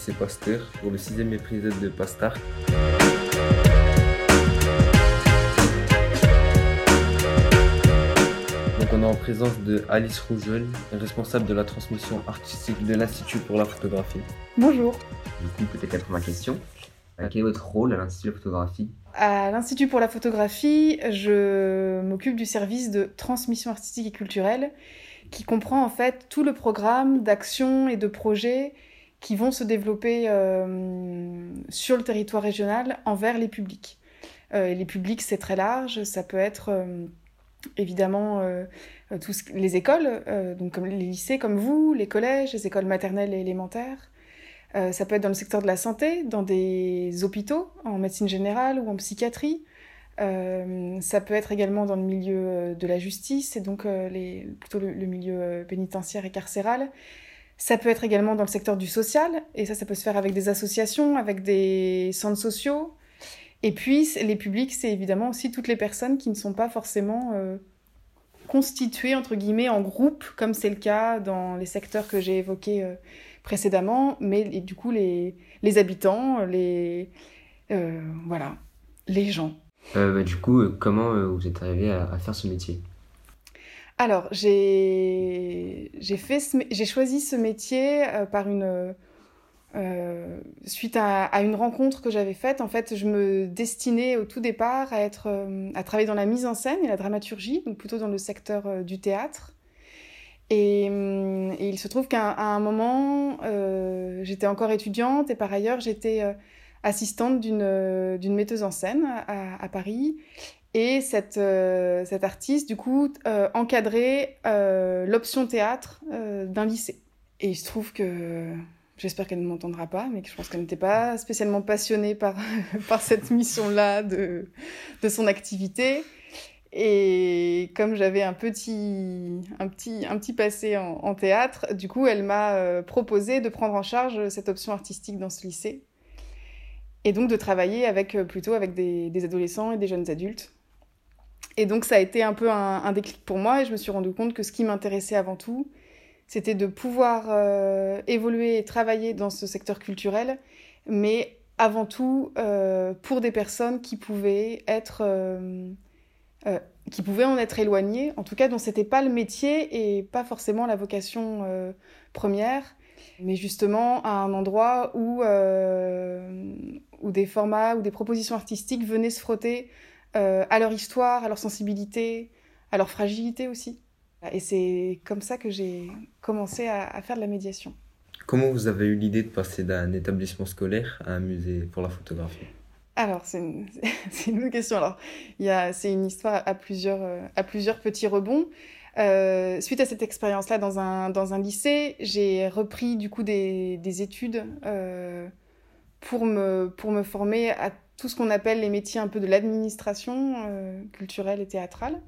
Lycée Pasteur pour le sixième épisode de Pastar. Donc on est en présence de Alice Rougeol, responsable de la transmission artistique de l'Institut pour la photographie. Bonjour. Du coup, peut-être la première question. Euh, quel est votre rôle à l'Institut de la photographie? À l'Institut pour la photographie, je m'occupe du service de transmission artistique et culturelle qui comprend en fait tout le programme d'actions et de projets qui vont se développer euh, sur le territoire régional envers les publics. Euh, les publics, c'est très large, ça peut être euh, évidemment les écoles, donc comme les lycées comme vous, les collèges, les écoles maternelles et élémentaires. Ça peut être dans le secteur de la santé, dans des hôpitaux, en médecine générale ou en psychiatrie. Ça peut être également dans le milieu de la justice, et donc les, plutôt le, milieu pénitentiaire et carcéral. Ça peut être également dans le secteur du social, et ça, ça peut se faire avec des associations, avec des centres sociaux. Et puis, les publics, c'est évidemment aussi toutes les personnes qui ne sont pas forcément euh, constituées, entre guillemets, en groupe, comme c'est le cas dans les secteurs que j'ai évoqués euh, précédemment, mais du coup, les, habitants, les. euh, voilà, les gens. Bah, Du coup, comment vous êtes arrivé à faire ce métier? Alors, j'ai choisi ce métier euh, par une euh, suite à, une rencontre que j'avais faite. En fait, je me destinais au tout départ à être euh, à travailler dans la mise en scène et la dramaturgie, donc plutôt dans le secteur du théâtre. Et, il se trouve qu'à un moment, j'étais encore étudiante et par ailleurs, j'étais assistante d'une metteuse en scène à Paris. Et cette, euh, cette artiste, du coup, euh, encadrait euh, l'option théâtre euh, d'un lycée. Et il se trouve que, j'espère qu'elle ne m'entendra pas, mais que je pense qu'elle n'était pas spécialement passionnée par, par cette mission-là de, de son activité. Et comme j'avais un petit, un, petit, un petit passé en, en théâtre, du coup, elle m'a proposé de prendre en charge cette option artistique dans ce lycée. Et donc de travailler avec, plutôt avec des, des adolescents et des jeunes adultes. Et donc ça a été un peu un, déclic pour moi et je me suis rendu compte que ce qui m'intéressait avant tout, c'était de pouvoir euh, évoluer et travailler dans ce secteur culturel, mais avant tout euh, pour des personnes qui pouvaient être euh, qui pouvaient en être éloignées, en tout cas dont c'était pas le métier et pas forcément la vocation première, mais justement à un endroit où où des formats ou des propositions artistiques venaient se frotter euh, à leur histoire, à leur sensibilité, à leur fragilité aussi. Et c'est comme ça que j'ai commencé à, à faire de la médiation. Comment vous avez eu l'idée de passer d'un établissement scolaire à un musée pour la photographie? Alors, c'est une, une bonne question. Alors, c'est une histoire à plusieurs, euh, à plusieurs petits rebonds. Euh, suite à cette expérience-là dans un, dans un lycée, j'ai repris du coup des, des études euh, pour, me, pour me former à tout ce qu'on appelle les métiers un peu de l'administration euh, culturelle et théâtrale.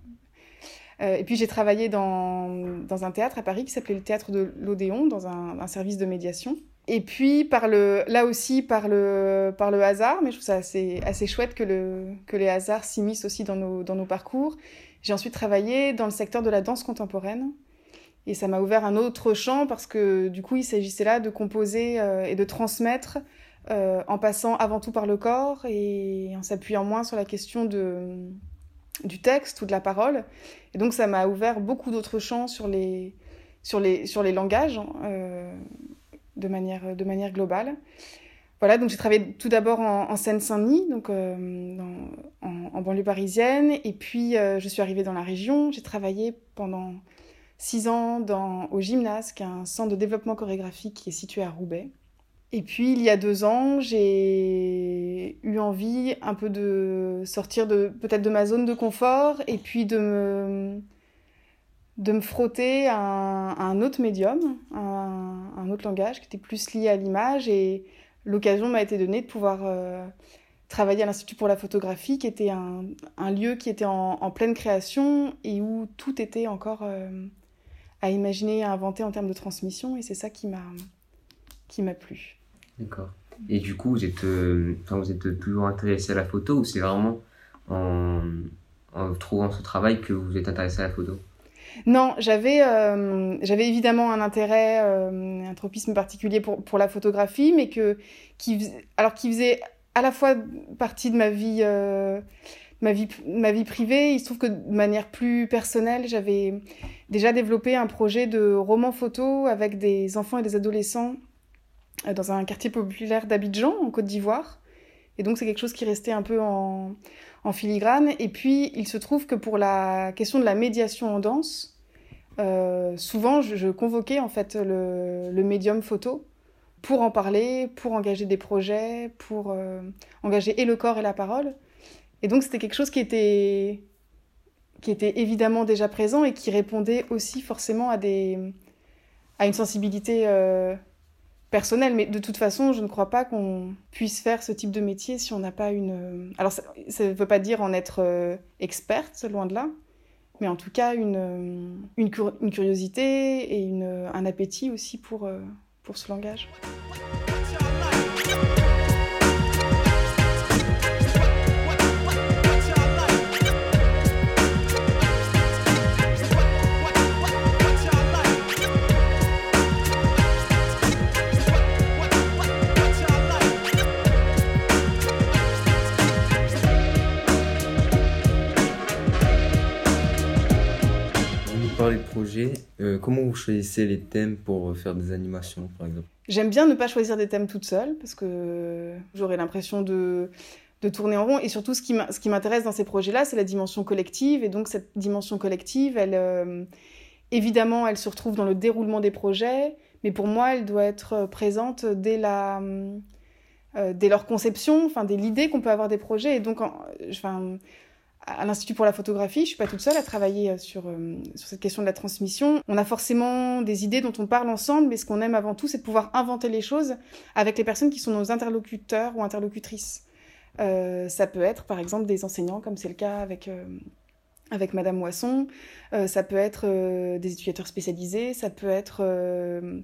Euh, et puis j'ai travaillé dans, dans un théâtre à Paris qui s'appelait le Théâtre de l'Odéon, dans un, service de médiation. Et puis par le, là aussi par le, par le hasard, mais je trouve ça assez, assez chouette que, le, que les hasards s'immiscent aussi dans nos, dans nos parcours. J'ai ensuite travaillé dans le secteur de la danse contemporaine. Et ça m'a ouvert un autre champ parce que du coup il s'agissait là de composer euh, et de transmettre euh, en passant avant tout par le corps et en s'appuyant moins sur la question de, du texte ou de la parole. Et donc ça m'a ouvert beaucoup d'autres champs sur les, sur les, sur les langages euh, de, manière, de manière globale. Voilà, donc j'ai travaillé tout d'abord en, en Seine-Saint-Denis, donc euh, en, banlieue parisienne, et puis je suis arrivée dans la région. J'ai travaillé pendant six ans dans, au Gymnase, qui est un centre de développement chorégraphique qui est situé à Roubaix. Et puis, il y a deux ans, j'ai eu envie un peu de sortir de peut-être de ma zone de confort et puis de me, de me frotter à un, autre médium, un, autre langage qui était plus lié à l'image. Et l'occasion m'a été donnée de pouvoir euh, travailler à l'Institut pour la photographie, qui était un, lieu qui était en, en, pleine création et où tout était encore euh, à imaginer, à inventer en termes de transmission. Et c'est ça qui m'a qui m'a plu. D'accord. Et du coup, vous êtes, euh, vous êtes toujours intéressé à la photo ou c'est vraiment en, trouvant ce travail que vous êtes intéressé à la photo? Non, j'avais euh, j'avais évidemment un intérêt, euh, un tropisme particulier pour, pour la photographie, mais que qui alors qui faisait à la fois partie de ma vie euh, ma vie ma vie privée. Il se trouve que de manière plus personnelle, j'avais déjà développé un projet de roman photo avec des enfants et des adolescents dans un quartier populaire d'Abidjan en Côte d'Ivoire. Et donc c'est quelque chose qui restait un peu en filigrane. Et puis, il se trouve que pour la question de la médiation en danse, euh, souvent, je, convoquais en fait le, médium photo pour en parler, pour engager des projets, pour euh, engager et le corps et la parole. Et donc, c'était quelque chose qui était, qui était évidemment déjà présent et qui répondait aussi forcément à, des, à une sensibilité euh, personnel, mais de toute façon, je ne crois pas qu'on puisse faire ce type de métier si on n'a pas une... Alors, ça ne veut pas dire en être euh, experte, loin de là, mais en tout cas une, euh, une, cur une curiosité et une, un appétit aussi pour, euh, pour ce langage. Parler de projet, euh, comment vous choisissez les thèmes pour faire des animations, par exemple? J'aime bien ne pas choisir des thèmes toute seule, parce que j'aurais l'impression de, de tourner en rond. Et surtout, ce qui m'intéresse dans ces projets-là, c'est la dimension collective. Et donc, cette dimension collective, elle, euh, évidemment, elle se retrouve dans le déroulement des projets, mais pour moi, elle doit être présente dès la... Euh, dès leur conception, enfin, dès l'idée qu'on peut avoir des projets. Et donc, enfin, à l'Institut pour la photographie, je suis pas toute seule à travailler sur, euh, sur cette question de la transmission. On a forcément des idées dont on parle ensemble, mais ce qu'on aime avant tout, c'est de pouvoir inventer les choses avec les personnes qui sont nos interlocuteurs ou interlocutrices. Euh, ça peut être, par exemple, des enseignants, comme c'est le cas avec, euh, avec Madame Moisson. Euh, ça peut être euh, des éducateurs spécialisés. Ça peut être euh,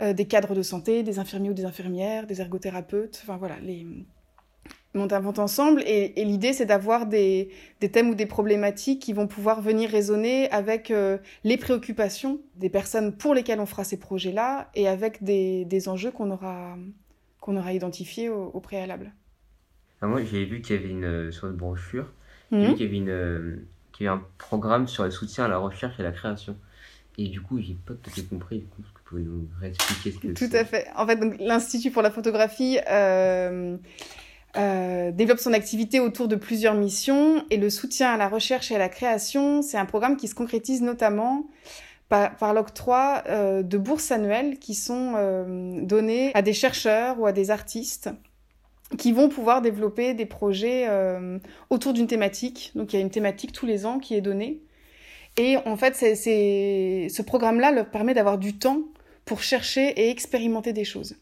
des cadres de santé, des infirmiers ou des infirmières, des ergothérapeutes. Enfin voilà, les on invente ensemble et, et l'idée c'est d'avoir des, des, thèmes ou des problématiques qui vont pouvoir venir résonner avec euh, les préoccupations des personnes pour lesquelles on fera ces projets-là et avec des, des enjeux qu'on aura, qu'on aura identifiés au, au préalable. Ah, moi j'ai vu qu'il y avait une, sur une brochure, mmh. qu'il y avait une, qu'il y avait un programme sur le soutien à la recherche et à la création. Et du coup, j'ai pas tout à fait compris. Du coup, est-ce que vous pouvez nous réexpliquer ce que Tout à fait. En fait, l'Institut pour la photographie euh, euh, développe son activité autour de plusieurs missions et le soutien à la recherche et à la création, c'est un programme qui se concrétise notamment par, par l'octroi euh, de bourses annuelles qui sont euh, données à des chercheurs ou à des artistes qui vont pouvoir développer des projets euh, autour d'une thématique. Donc il y a une thématique tous les ans qui est donnée. Et en fait, c'est, ce programme-là leur permet d'avoir du temps pour chercher et expérimenter des choses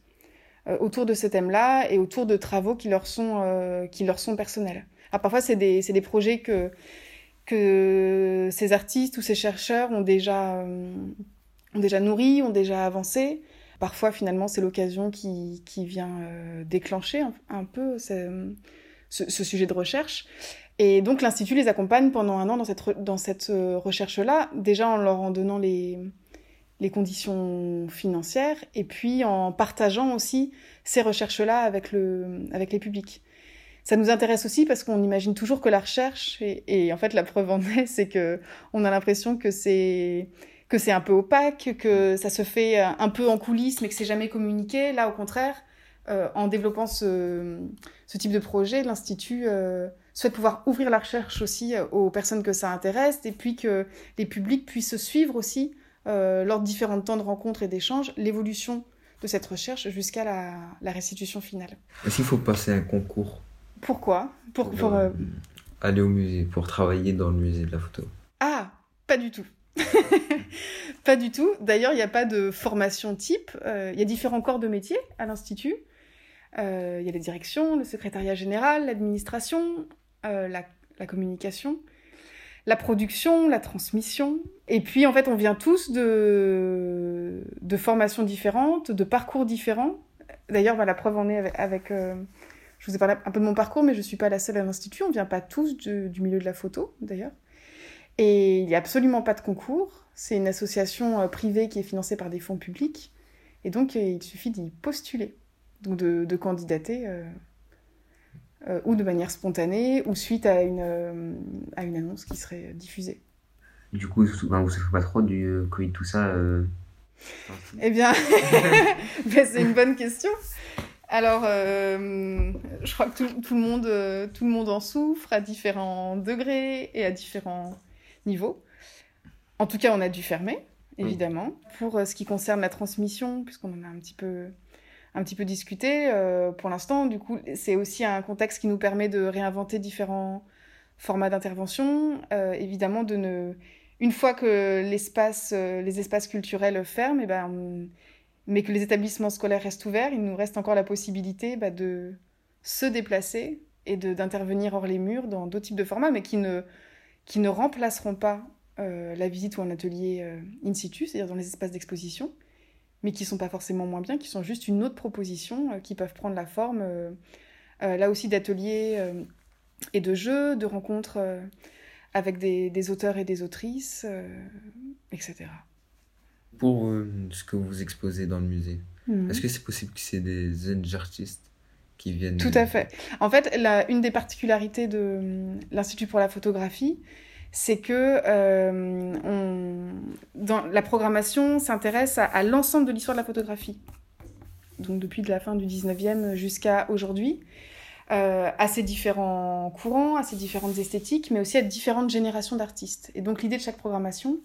autour de ce thème-là et autour de travaux qui leur sont, euh, qui leur sont personnels. Parfois, c'est des, des projets que, que ces artistes ou ces chercheurs ont déjà, euh, ont déjà nourris, ont déjà avancé. Parfois, finalement, c'est l'occasion qui, qui vient euh, déclencher un, peu ce, sujet de recherche. Et donc, l'Institut les accompagne pendant un an dans cette, dans cette euh, recherche-là, déjà en leur en donnant les, les conditions financières et puis en partageant aussi ces recherches-là avec, le, avec les publics. Ça nous intéresse aussi parce qu'on imagine toujours que la recherche, et, en fait la preuve en est, c'est que on a l'impression que c'est que c'est un peu opaque, que ça se fait un peu en coulisses, mais que c'est jamais communiqué. Là, au contraire, euh, en développant ce, ce, type de projet, l'Institut euh, souhaite pouvoir ouvrir la recherche aussi aux personnes que ça intéresse, et puis que les publics puissent suivre aussi euh, lors de différents temps de rencontres et d'échanges, l'évolution de cette recherche jusqu'à la, la, restitution finale. Est-ce qu'il faut passer un concours Pourquoi? Pour, pour, pour euh... aller au musée, pour travailler dans le musée de la photo? Ah, pas du tout. pas du tout. D'ailleurs, il n'y a pas de formation type. Euh, il y a différents corps de métier à l'Institut. Euh, il y a les directions, le secrétariat général, l'administration, euh, la, la, communication, la production, la transmission. Et puis, en fait, on vient tous de, de formations différentes, de parcours différents. D'ailleurs, la preuve en est avec... euh, je vous ai parlé un peu de mon parcours, mais je ne suis pas la seule à l'Institut. On ne vient pas tous du, milieu de la photo, d'ailleurs. Et il n'y a absolument pas de concours. C'est une association euh, privée qui est financée par des fonds publics. Et donc, euh, il suffit d'y postuler, donc de, candidater, euh, ou de manière spontanée, ou suite à une, euh, à une annonce qui serait diffusée. Du coup, ben, vous ne savez pas trop du Covid, tout ça euh... Eh bien, ben, c'est une bonne question. Alors, euh, je crois que tout, tout, le monde, tout le monde en souffre à différents degrés et à différents niveaux. En tout cas, on a dû fermer, évidemment. Pour euh, ce qui concerne la transmission, puisqu'on en a un petit peu, un petit peu discuté, euh, pour l'instant, du coup, c'est aussi un contexte qui nous permet de réinventer différents formats d'intervention. Euh, évidemment, de ne... une fois que l'espace, euh, les espaces culturels ferment, et eh ben, mais que les établissements scolaires restent ouverts, il nous reste encore la possibilité bah, de se déplacer et d'intervenir hors les murs dans d'autres types de formats, mais qui ne, qui ne remplaceront pas la visite ou un atelier in situ, c'est-à-dire dans les espaces d'exposition, mais qui sont pas forcément moins bien, qui sont juste une autre proposition, euh, qui peuvent prendre la forme, euh, là aussi, d'ateliers euh, et de jeux, de rencontres euh, avec des, des, auteurs et des autrices, etc. Pour ce que vous exposez dans le musée, mmh. est-ce que c'est possible que c'est des jeunes artistes qui viennent Tout à fait. En fait, la, une des particularités de l'Institut pour la photographie, c'est que euh, la programmation s'intéresse à, l'ensemble de l'histoire de la photographie. Donc depuis de la fin du 19e jusqu'à aujourd'hui, euh, à ces différents courants, à ces différentes esthétiques, mais aussi à différentes générations d'artistes. Et donc l'idée de chaque programmation,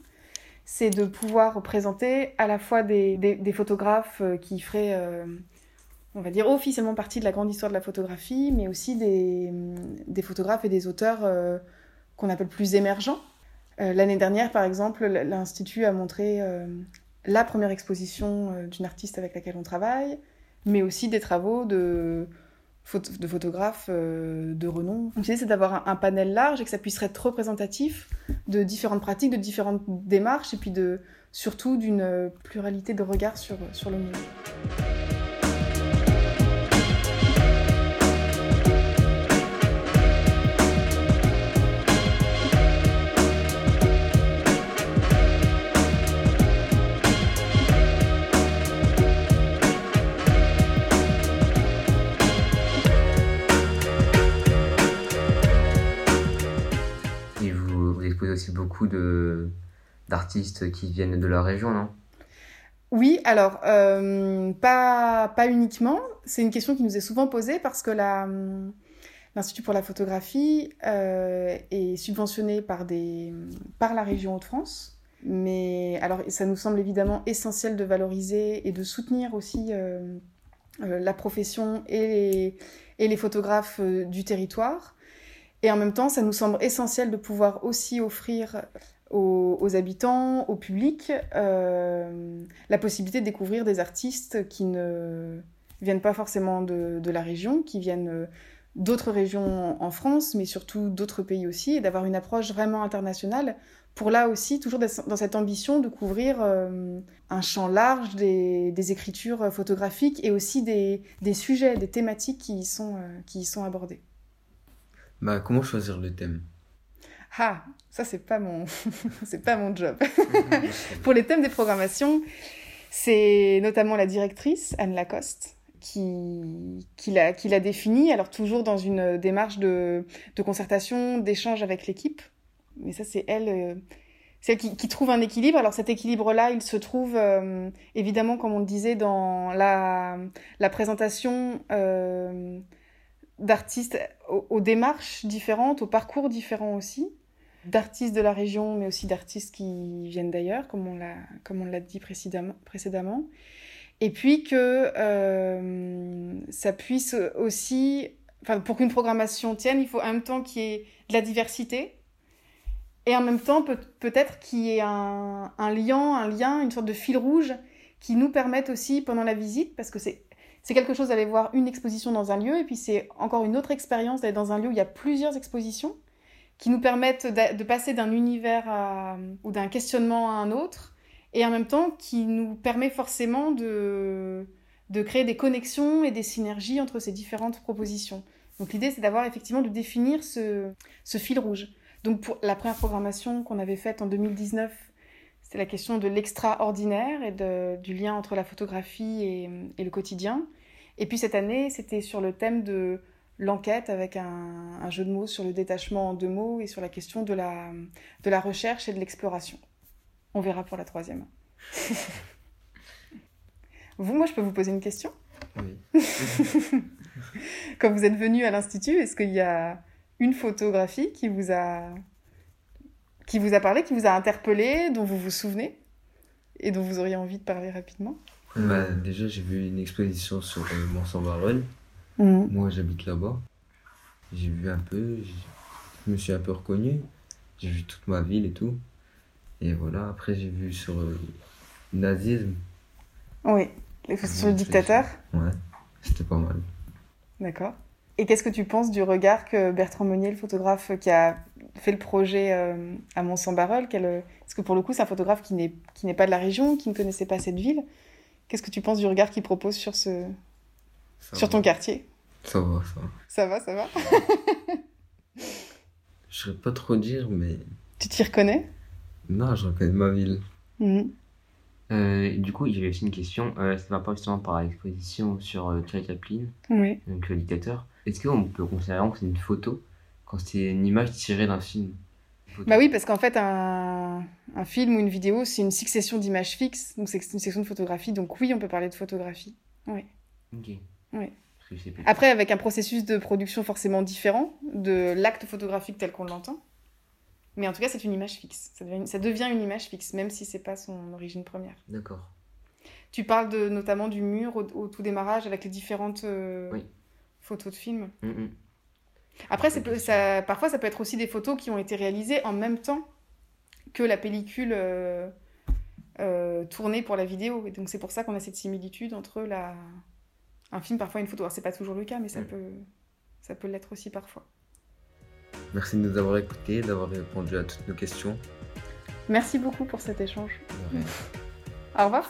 c'est de pouvoir présenter à la fois des, photographes euh, qui feraient, on va dire, officiellement partie de la grande histoire de la photographie, mais aussi des, photographes et des auteurs qu'on appelle plus émergents. Euh, L'année dernière, par exemple, l'Institut a montré euh, la première exposition euh, d'une artiste avec laquelle on travaille, mais aussi des travaux de, photo de photographes de renom. L'idée, c'est d'avoir un, panel large et que ça puisse être représentatif de différentes pratiques, de différentes démarches, et puis de, surtout d'une pluralité de regards sur, sur le monde. De d'artistes qui viennent de leur région, non? Oui, alors euh, pas pas uniquement. C'est une question qui nous est souvent posée parce que la l'Institut pour la photographie euh, est subventionné par des par la région Hauts-de-France. Mais alors ça nous semble évidemment essentiel de valoriser et de soutenir aussi euh, la profession et et les photographes du territoire. Et en même temps, ça nous semble essentiel de pouvoir aussi offrir aux, habitants, au public, euh, la possibilité de découvrir des artistes qui ne viennent pas forcément de, la région, qui viennent d'autres régions en France, mais surtout d'autres pays aussi, et d'avoir une approche vraiment internationale pour là aussi, toujours dans cette ambition de couvrir euh, un champ large des, écritures photographiques et aussi des, sujets, des thématiques qui sont, euh, qui y sont abordés. Bah, comment choisir le thème? Ah, ça c'est pas mon c'est pas mon job. Pour les thèmes des programmations, c'est notamment la directrice Anne Lacoste qui qui l'a qui l'a défini, alors toujours dans une démarche de de concertation, d'échange avec l'équipe. Mais ça c'est elle euh, c'est elle qui, qui, trouve un équilibre. Alors cet équilibre-là, il se trouve euh, évidemment, comme on le disait, dans la, la présentation euh, d'artistes aux, démarches différentes, aux parcours différents aussi, d'artistes de la région, mais aussi d'artistes qui viennent d'ailleurs, comme on l'a dit précédemment, précédemment. Et puis que euh, ça puisse aussi, pour qu'une programmation tienne, il faut en même temps qu'il y ait de la diversité et en même temps peut peut-être qu'il y ait un, un lien, un lien, une sorte de fil rouge qui nous permette aussi pendant la visite, parce que c'est c'est quelque chose d'aller voir une exposition dans un lieu, et puis c'est encore une autre expérience d'aller dans un lieu où il y a plusieurs expositions qui nous permettent de, passer d'un univers ou d'un questionnement à un autre, et en même temps qui nous permet forcément de, de créer des connexions et des synergies entre ces différentes propositions. Donc l'idée, c'est d'avoir effectivement de définir ce, ce, fil rouge. Donc pour la première programmation qu'on avait faite en 2019, c'était la question de l'extraordinaire et du lien entre la photographie et, le quotidien. Et puis cette année, c'était sur le thème de l'enquête avec un, un, jeu de mots sur le détachement en deux mots et sur la question de la, de la recherche et de l'exploration. On verra pour la troisième. vous, moi, je peux vous poser une question? Oui. Quand vous êtes venu à l'Institut, est-ce qu'il y a une photographie qui vous a qui vous a parlé, qui vous a interpellé, dont vous vous souvenez et dont vous auriez envie de parler rapidement? Bah, Déjà, j'ai vu une exposition sur euh, Mont-Saint-Baronne. Mhm. Moi, j'habite là-bas. J'ai vu un peu, je me suis un peu reconnu. J'ai vu toute ma ville et tout. Et voilà, après j'ai vu sur euh, le nazisme. Oui, sur le dictateur. Ouais, c'était pas mal. D'accord. Et qu'est-ce que tu penses du regard que Bertrand Meunier, le photographe qui a fait le projet euh, à Mont-Saint-Barreul, parce que pour le coup c'est un photographe qui n'est pas de la région, qui ne connaissait pas cette ville. Qu'est-ce que tu penses du regard qu'il propose sur ce Ça sur va. ton quartier? Ça va, ça va. Ça va, ça va? Je saurais pas trop dire, mais. tu t'y reconnais? Non, je reconnais ma ville. Mhm. Euh, du coup, j'avais aussi une question. Euh, ça va pas justement par l'exposition sur euh, Thierry Chaplin, Oui. donc le dictateur. Est-ce qu'on peut considérer vraiment que c'est une photo quand c'est une image tirée d'un film? Bah oui, parce qu'en fait, un, un film ou une vidéo, c'est une succession d'images fixes, donc c'est une section de photographie, donc oui, on peut parler de photographie. Ok. Oui. Après, avec un processus de production forcément différent de l'acte photographique tel qu'on l'entend. Mais en tout cas, c'est une image fixe. Ça devient, ça devient une image fixe, même si c'est pas son origine première. D'accord. Tu parles de, notamment du mur au, au tout démarrage avec les différentes euh, Oui. photos de films. Mm, mm. Après, ça, parfois, ça peut être aussi des photos qui ont été réalisées en même temps que la pellicule euh, euh, tournée pour la vidéo. Et donc, c'est pour ça qu'on a cette similitude entre la... un film, parfois une photo. Alors, c'est pas toujours le cas, mais ça peut, ça peut l'être aussi parfois. Merci de nous avoir écoutés, d'avoir répondu à toutes nos questions. Merci beaucoup pour cet échange. Au revoir.